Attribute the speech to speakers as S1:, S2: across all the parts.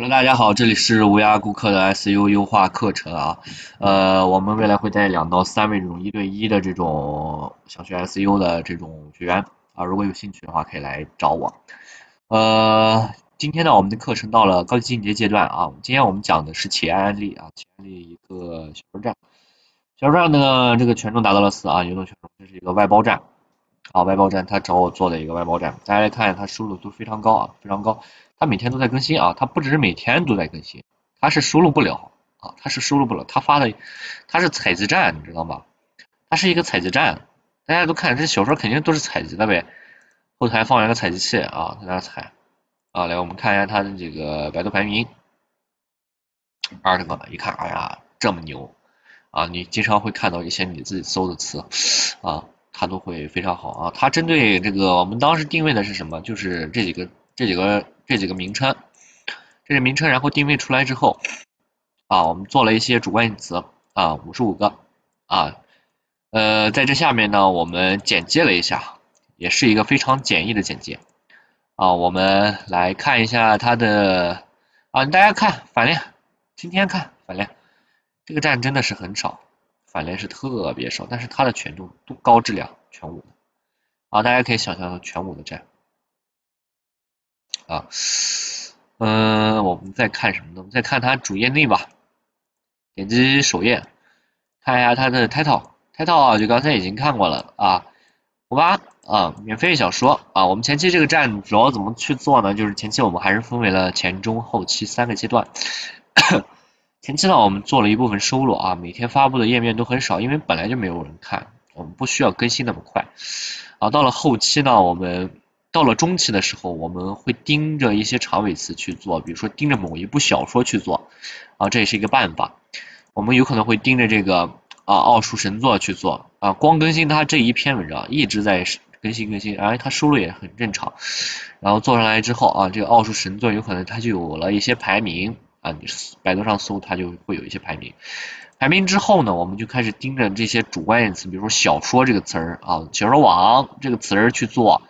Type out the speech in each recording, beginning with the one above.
S1: Hello，大家好，这里是无涯顾客的 S U 优化课程啊，呃，我们未来会带两到三位这种一对一的这种想学 S U 的这种学员啊，如果有兴趣的话可以来找我。呃，今天呢，我们的课程到了高级进阶阶段啊，今天我们讲的是企业案例啊，企业案例一个小站，小站呢这个权重达到了四啊，流动权重，这是一个外包站啊，外包站他找我做的一个外包站，大家来看，他收入都非常高啊，非常高。他每天都在更新啊，他不只是每天都在更新，他是收录不了啊，他是收录不了。他发的，他是采集站，你知道吗？他是一个采集站，大家都看这小说肯定都是采集的呗。后台放一个采集器啊，在那采啊。来，我们看一下他的这个百度排名，二十个，一看，哎呀，这么牛啊！你经常会看到一些你自己搜的词啊，它都会非常好啊。它针对这个，我们当时定位的是什么？就是这几个。这几个这几个名称，这些名称，然后定位出来之后，啊，我们做了一些主关键词啊，五十五个啊，呃，在这下面呢，我们简介了一下，也是一个非常简易的简介啊，我们来看一下它的啊，大家看反链，今天看反链，这个站真的是很少，反链是特别少，但是它的权重都高质量全五的啊，大家可以想象全五的站。啊，嗯，我们再看什么呢？我们再看它主页内吧。点击首页，看一下它的 title，title 啊，就刚才已经看过了啊。五八啊，免费小说啊。我们前期这个站主要怎么去做呢？就是前期我们还是分为了前中后期三个阶段。前期呢，我们做了一部分收录啊，每天发布的页面都很少，因为本来就没有人看，我们不需要更新那么快。啊，到了后期呢，我们。到了中期的时候，我们会盯着一些长尾词去做，比如说盯着某一部小说去做，啊，这也是一个办法。我们有可能会盯着这个啊奥数神作去做，啊，光更新它这一篇文章，一直在更新更新，哎，它收入也很正常。然后做上来之后啊，这个奥数神作有可能它就有了一些排名啊，你百度上搜它就会有一些排名。排名之后呢，我们就开始盯着这些主关键词，比如说小说这个词儿啊，小说网这个词儿去做。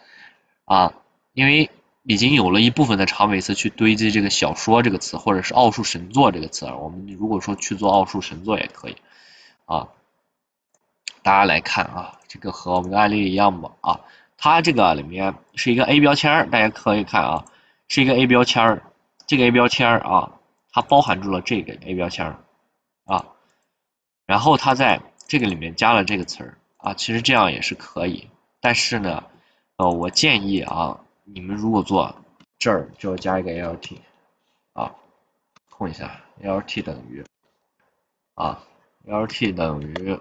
S1: 啊，因为已经有了一部分的长尾词去堆积这个小说这个词，或者是奥数神作这个词儿，我们如果说去做奥数神作也可以啊。大家来看啊，这个和我们的案例一样吧啊，它这个里面是一个 A 标签，大家可以看啊，是一个 A 标签，这个 A 标签啊，它包含住了这个 A 标签啊，然后它在这个里面加了这个词儿啊，其实这样也是可以，但是呢。呃，我建议啊，你们如果做这儿就要加一个 lt 啊，空一下，lt 等于啊，lt 等于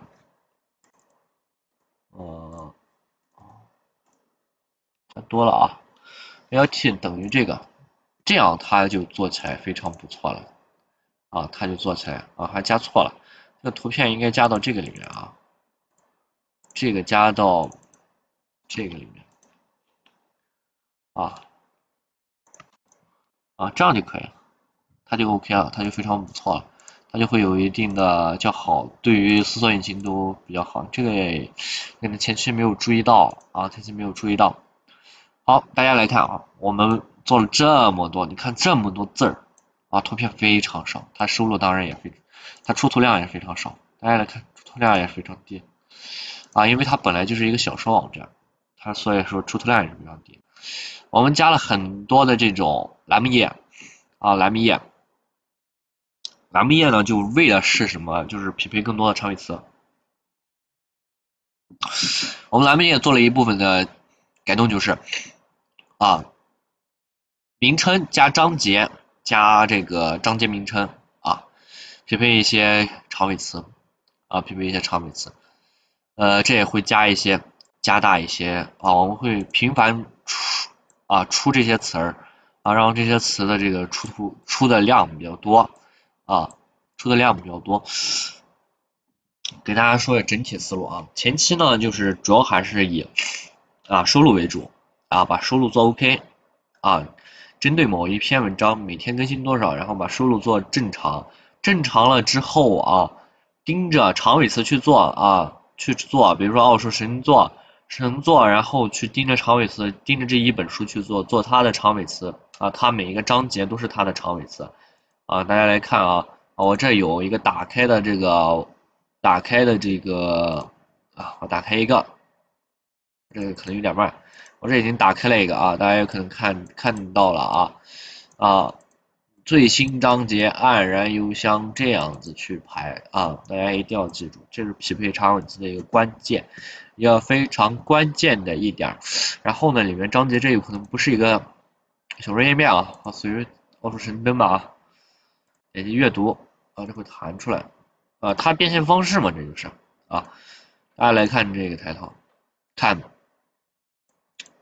S1: 呃，多了啊，lt 等于这个，这样它就做起来非常不错了啊，它就做起来啊，还加错了，这个图片应该加到这个里面啊，这个加到这个里面。啊啊，这样就可以了，它就 OK 了，它就非常不错了，它就会有一定的较好，对于搜索引擎都比较好。这个可能前期没有注意到啊，前期没有注意到。好，大家来看啊，我们做了这么多，你看这么多字儿啊，图片非常少，它收入当然也非，它出图量也非常少。大家来看，出图量也非常低啊，因为它本来就是一个小说网站，它所以说出图量也是非常低。我们加了很多的这种栏目页啊，栏目页，栏目页呢，就为了是什么？就是匹配更多的长尾词。我们栏目页做了一部分的改动，就是啊，名称加章节加这个章节名称啊，匹配一些长尾词啊，匹配一些长尾词。呃，这也会加一些加大一些啊，我们会频繁出。啊，出这些词儿啊，让这些词的这个出图出的量比较多啊，出的量比较多。给大家说个整体思路啊，前期呢就是主要还是以啊收录为主啊，把收录做 OK 啊，针对某一篇文章每天更新多少，然后把收入做正常，正常了之后啊，盯着长尾词去做啊，去做，比如说奥数神作。神作，然后去盯着长尾词，盯着这一本书去做，做它的长尾词啊，它每一个章节都是它的长尾词啊，大家来看啊，我这有一个打开的这个，打开的这个啊，我打开一个，这个可能有点慢，我这已经打开了一个啊，大家有可能看看到了啊啊。最新章节黯然幽香这样子去排啊，大家一定要记住，这是匹配长尾词的一个关键，一个非常关键的一点。然后呢，里面章节这有可能不是一个小说页面啊，啊，随于奥数神灯吧啊，点击阅读啊，这会弹出来啊，它变现方式嘛，这就是啊，大家来看这个抬头，看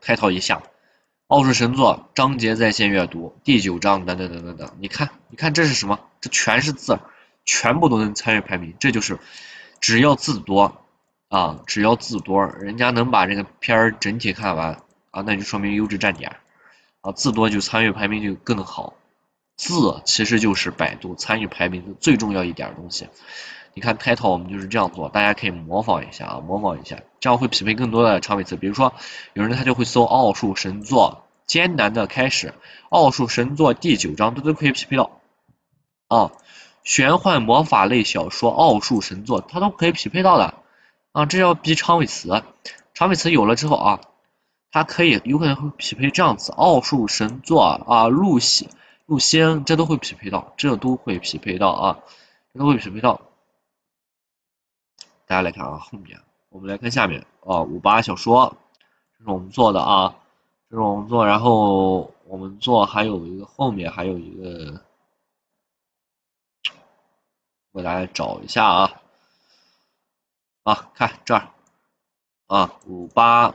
S1: 开头一下。奥数神作章节在线阅读第九章等等等等等，你看，你看这是什么？这全是字，全部都能参与排名。这就是只要字多啊，只要字多，人家能把这个片儿整体看完啊，那就说明优质站点啊，字多就参与排名就更好。字其实就是百度参与排名的最重要一点东西。你看 title 我们就是这样做，大家可以模仿一下啊，模仿一下，这样会匹配更多的长尾词。比如说，有人他就会搜奥数神作艰难的开始，奥数神作第九章，这都可以匹配到啊。玄幻魔法类小说奥数神作，它都可以匹配到的啊。这要逼长尾词，长尾词有了之后啊，它可以有可能会匹配这样子，奥数神作啊，露西露仙，这都会匹配到，这都会匹配到啊，这都会匹配到。大家来看啊，后面我们来看下面啊，五八小说，这是我们做的啊，这是我们做，然后我们做还有一个后面还有一个，我给大家找一下啊，啊，看这儿啊，五八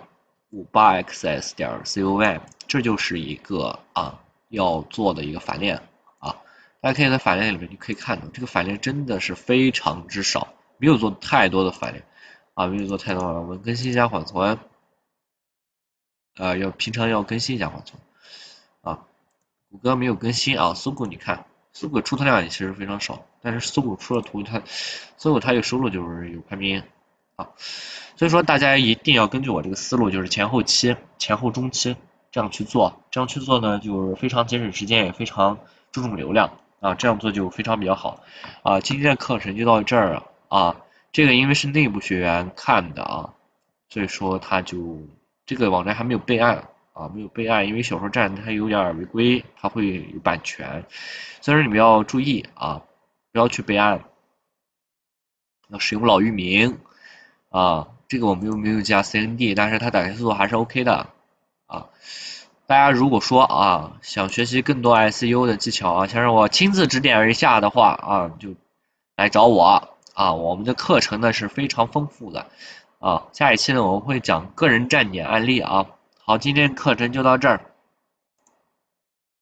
S1: 五八 xs 点 com，这就是一个啊要做的一个反链啊，大家可以在反链里面就可以看到，这个反链真的是非常之少。没有做太多的反应啊，没有做太多反应，我们更新一下缓存啊，要平常要更新一下缓存啊。谷歌没有更新啊，搜狗你看，搜狗出图量也其实非常少，但是搜狗出了图，它搜狗它有收入就是有排名啊，所以说大家一定要根据我这个思路，就是前后期、前后中期这样去做，这样去做呢，就是非常节省时间，也非常注重流量啊，这样做就非常比较好啊。今天的课程就到这儿了。啊，这个因为是内部学员看的啊，所以说他就这个网站还没有备案啊，没有备案，因为小说站它有点违规，它会有版权，所以说你们要注意啊，不要去备案，要使用老域名啊，这个我们又没有加 CND，但是它打开速度还是 OK 的啊。大家如果说啊想学习更多 SU 的技巧啊，想让我亲自指点一下的话啊，就来找我。啊，我们的课程呢是非常丰富的，啊，下一期呢我们会讲个人站点案例啊。好，今天课程就到这儿。